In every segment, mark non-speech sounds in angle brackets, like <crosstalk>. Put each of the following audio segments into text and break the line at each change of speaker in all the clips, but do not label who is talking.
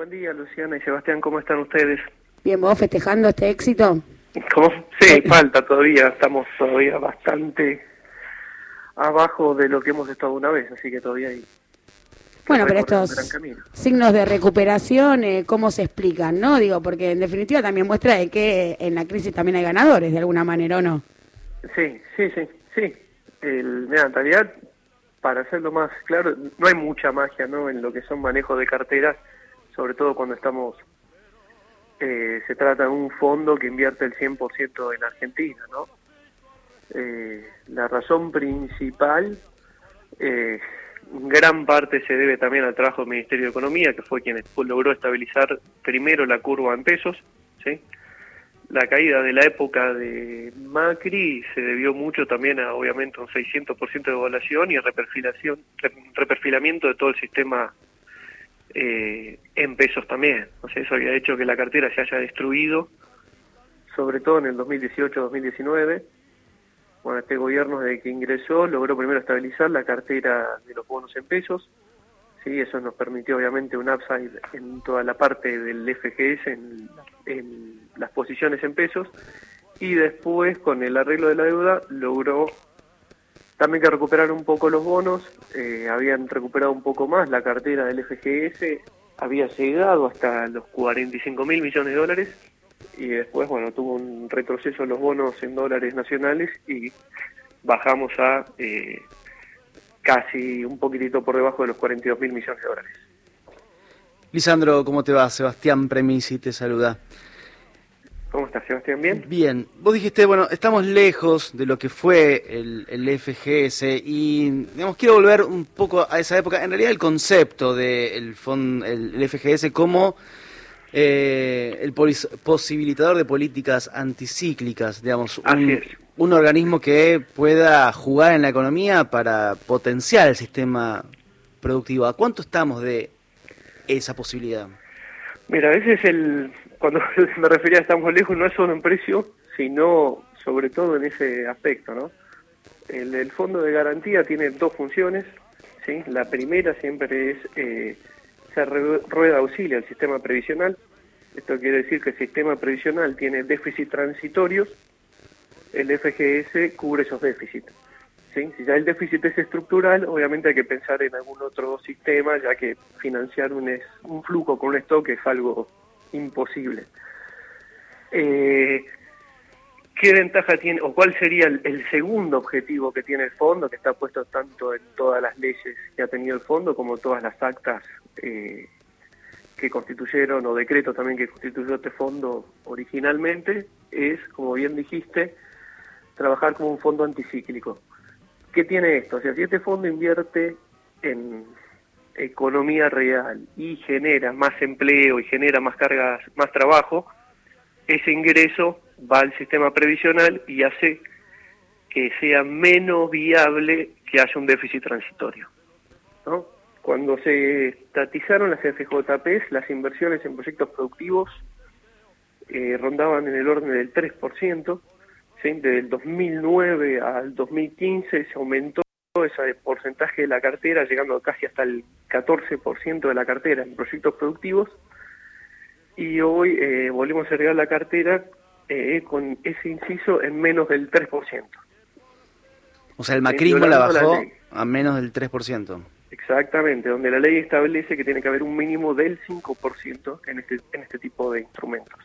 buen día, Luciana y Sebastián, ¿cómo están ustedes?
Bien, ¿vos festejando este éxito?
¿Cómo? Sí, <laughs> falta todavía, estamos todavía bastante abajo de lo que hemos estado una vez, así que todavía hay...
Bueno, pero estos signos de recuperación, eh, ¿cómo se explican? no Digo, porque en definitiva también muestra de que en la crisis también hay ganadores, de alguna manera, ¿o no?
Sí, sí, sí, sí. El, mira, en realidad, para hacerlo más claro, no hay mucha magia ¿no? en lo que son manejos de carteras, sobre todo cuando estamos eh, se trata de un fondo que invierte el 100% en Argentina, ¿no? Eh, la razón principal, eh, gran parte se debe también al trabajo del Ministerio de Economía, que fue quien logró estabilizar primero la curva en pesos, ¿sí? La caída de la época de Macri se debió mucho también a, obviamente, un 600% de evaluación y reperfilación, reperfilamiento de todo el sistema eh, en pesos también. O sea, eso había hecho que la cartera se haya destruido, sobre todo en el 2018-2019. Bueno, este gobierno desde que ingresó logró primero estabilizar la cartera de los bonos en pesos. Sí, eso nos permitió obviamente un upside en toda la parte del FGS, en, en las posiciones en pesos. Y después, con el arreglo de la deuda, logró también que recuperar un poco los bonos, eh, habían recuperado un poco más la cartera del FGS, había llegado hasta los 45 mil millones de dólares y después, bueno, tuvo un retroceso en los bonos en dólares nacionales y bajamos a eh, casi un poquitito por debajo de los 42 mil millones de dólares.
Lisandro, ¿cómo te va? Sebastián Premisi te saluda.
¿Cómo estás, Sebastián? ¿Bien?
Bien. Vos dijiste, bueno, estamos lejos de lo que fue el, FGS y, digamos, quiero volver un poco a esa época. En realidad, el concepto del el, FGS como eh, el posibilitador de políticas anticíclicas, digamos, un, un organismo que pueda jugar en la economía para potenciar el sistema productivo. ¿A cuánto estamos de esa posibilidad?
Mira, ese es el, cuando <laughs> me refería a estamos lejos, no es solo en precio, sino sobre todo en ese aspecto, ¿no? El, fondo de garantía tiene dos funciones, ¿sí? La primera siempre es eh, ser rueda auxilia al sistema previsional. Esto quiere decir que el sistema previsional tiene déficit transitorios, el FGS cubre esos déficits. ¿sí? Si ya el déficit es estructural, obviamente hay que pensar en algún otro sistema, ya que financiar un, un flujo con un stock es algo imposible. Eh, ¿Qué ventaja tiene, o cuál sería el, segundo objetivo que tiene el fondo, que está puesto tanto en todas las leyes que ha tenido el fondo como todas las actas eh, que constituyeron, o decretos también que constituyó este fondo originalmente? Es, como bien dijiste, trabajar como un fondo anticíclico. ¿Qué tiene esto? O sea, si este fondo invierte en economía real y genera más empleo y genera más cargas, más trabajo, ese ingreso va al sistema previsional y hace que sea menos viable que haya un déficit transitorio. ¿no? Cuando se estatizaron las FJPs, las inversiones en proyectos productivos eh, rondaban en el orden del 3%, ¿sí? desde el 2009 al 2015 se aumentó ese porcentaje de la cartera, llegando casi hasta el 14% de la cartera en proyectos productivos. Y hoy eh, volvemos a agregar la cartera eh, con ese inciso en menos del 3%.
O sea, el macrismo la bajó a menos del 3%.
Exactamente, donde la ley establece que tiene que haber un mínimo del 5% en este, en este tipo de instrumentos.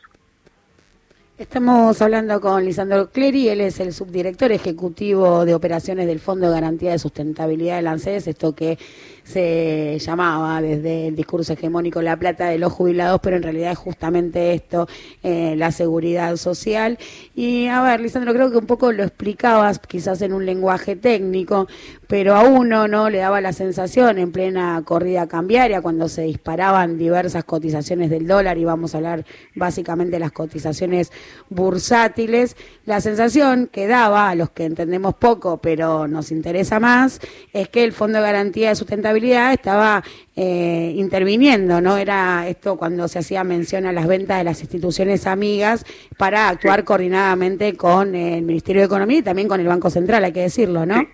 Estamos hablando con Lisandro Clery, él es el subdirector ejecutivo de operaciones del Fondo de Garantía de Sustentabilidad del ANSES, esto que se llamaba desde el discurso hegemónico la plata de los jubilados, pero en realidad es justamente esto, eh, la seguridad social. Y a ver, Lisandro, creo que un poco lo explicabas, quizás en un lenguaje técnico, pero a uno no le daba la sensación en plena corrida cambiaria, cuando se disparaban diversas cotizaciones del dólar, y vamos a hablar básicamente de las cotizaciones bursátiles, la sensación que daba a los que entendemos poco, pero nos interesa más, es que el Fondo de Garantía de Sustentabilidad estaba eh, interviniendo, ¿no? Era esto cuando se hacía mención a las ventas de las instituciones amigas para actuar coordinadamente con el Ministerio de Economía y también con el Banco Central, hay que decirlo, ¿no?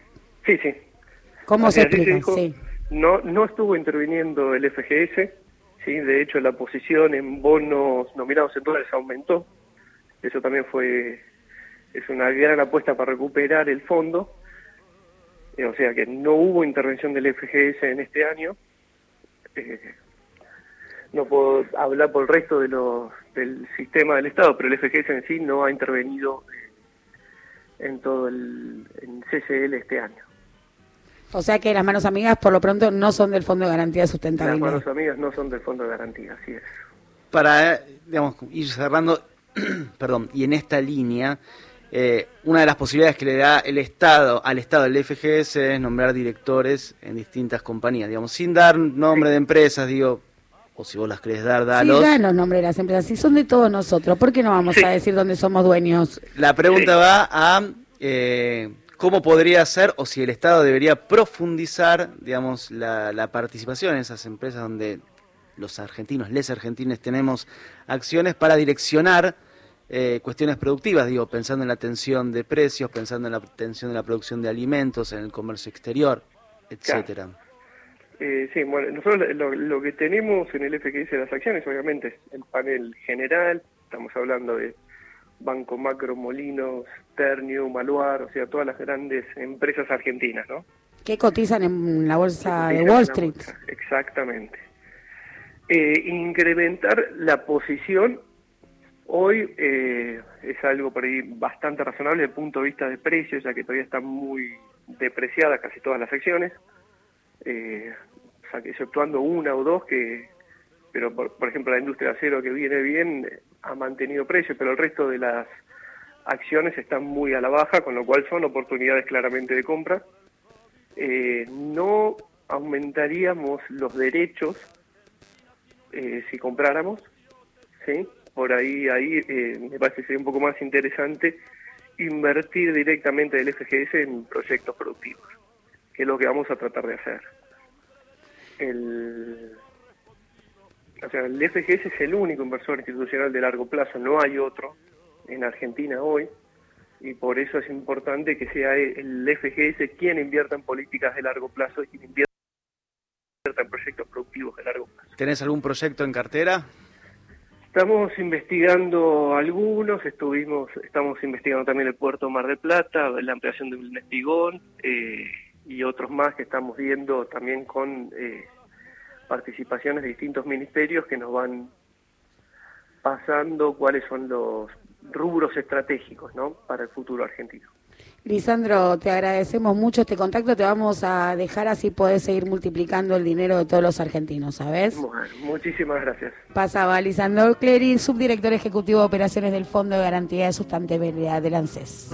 Sí, sí.
¿Cómo se explica? sí.
No, no estuvo interviniendo el FGS, ¿sí? De hecho, la posición en bonos nominados en dólares aumentó. Eso también fue es una gran apuesta para recuperar el fondo. Eh, o sea que no hubo intervención del FGS en este año. Eh, no puedo hablar por el resto de los, del sistema del Estado, pero el FGS en sí no ha intervenido eh, en todo el en CCL este año.
O sea que las manos amigas por lo pronto no son del Fondo de Garantía de Sustentabilidad.
Las manos amigas no son del Fondo de Garantía, así es.
Para, digamos, ir cerrando, <clears throat> perdón, y en esta línea, eh, una de las posibilidades que le da el Estado al Estado del FGS es nombrar directores en distintas compañías, digamos, sin dar nombre de empresas, digo, o si vos las querés dar, dalos.
Sí, dan los nombres de las empresas, si son de todos nosotros, ¿por qué no vamos a decir dónde somos dueños?
La pregunta va a... Eh, cómo podría ser o si el Estado debería profundizar, digamos, la, participación en esas empresas donde los argentinos, les argentines, tenemos acciones para direccionar eh, cuestiones productivas, digo, pensando en la atención de precios, pensando en la atención de la producción de alimentos, en el comercio exterior, etcétera.
Eh, sí, bueno, nosotros lo, lo, que tenemos en el FGS de las acciones, obviamente, es el panel general, estamos hablando de Banco Macro, Molinos, Ternium, Maluar, o sea, todas las grandes empresas argentinas, ¿no?
Que cotizan en la bolsa de Wall Street.
exactamente. Eh, incrementar la posición hoy eh, es algo por ahí bastante razonable desde el punto de vista de precios, ya que todavía están muy depreciadas casi todas las acciones, eh, o sea, que exceptuando una o dos que, pero por, por ejemplo la industria de acero que viene bien ha mantenido precios, pero el resto de las acciones están muy a la baja, con lo cual son oportunidades claramente de compra. Eh, no aumentaríamos los derechos eh, si compráramos, ¿sí? Por ahí, ahí eh, me parece que sería un poco más interesante invertir directamente del FGS en proyectos productivos, que es lo que vamos a tratar de hacer. El, o sea, el FGS es el único inversor institucional de largo plazo, no hay otro en Argentina hoy, y por eso es importante que sea el FGS quien invierta en políticas de largo plazo y quien invierta en proyectos productivos de largo plazo.
¿Tenés algún proyecto en cartera?
Estamos investigando algunos, estuvimos, estamos investigando también el puerto Mar del Plata, la ampliación de un espigón eh, y otros más que estamos viendo también con eh, participaciones de distintos ministerios que nos van pasando cuáles son los rubros estratégicos ¿no? para el futuro argentino.
Lisandro, te agradecemos mucho este contacto, te vamos a dejar así podés seguir multiplicando el dinero de todos los argentinos, ¿sabes?
Bueno, muchísimas gracias.
Pasaba Lisandro Clery, subdirector ejecutivo de operaciones del Fondo de Garantía de Sustentabilidad del ANSES.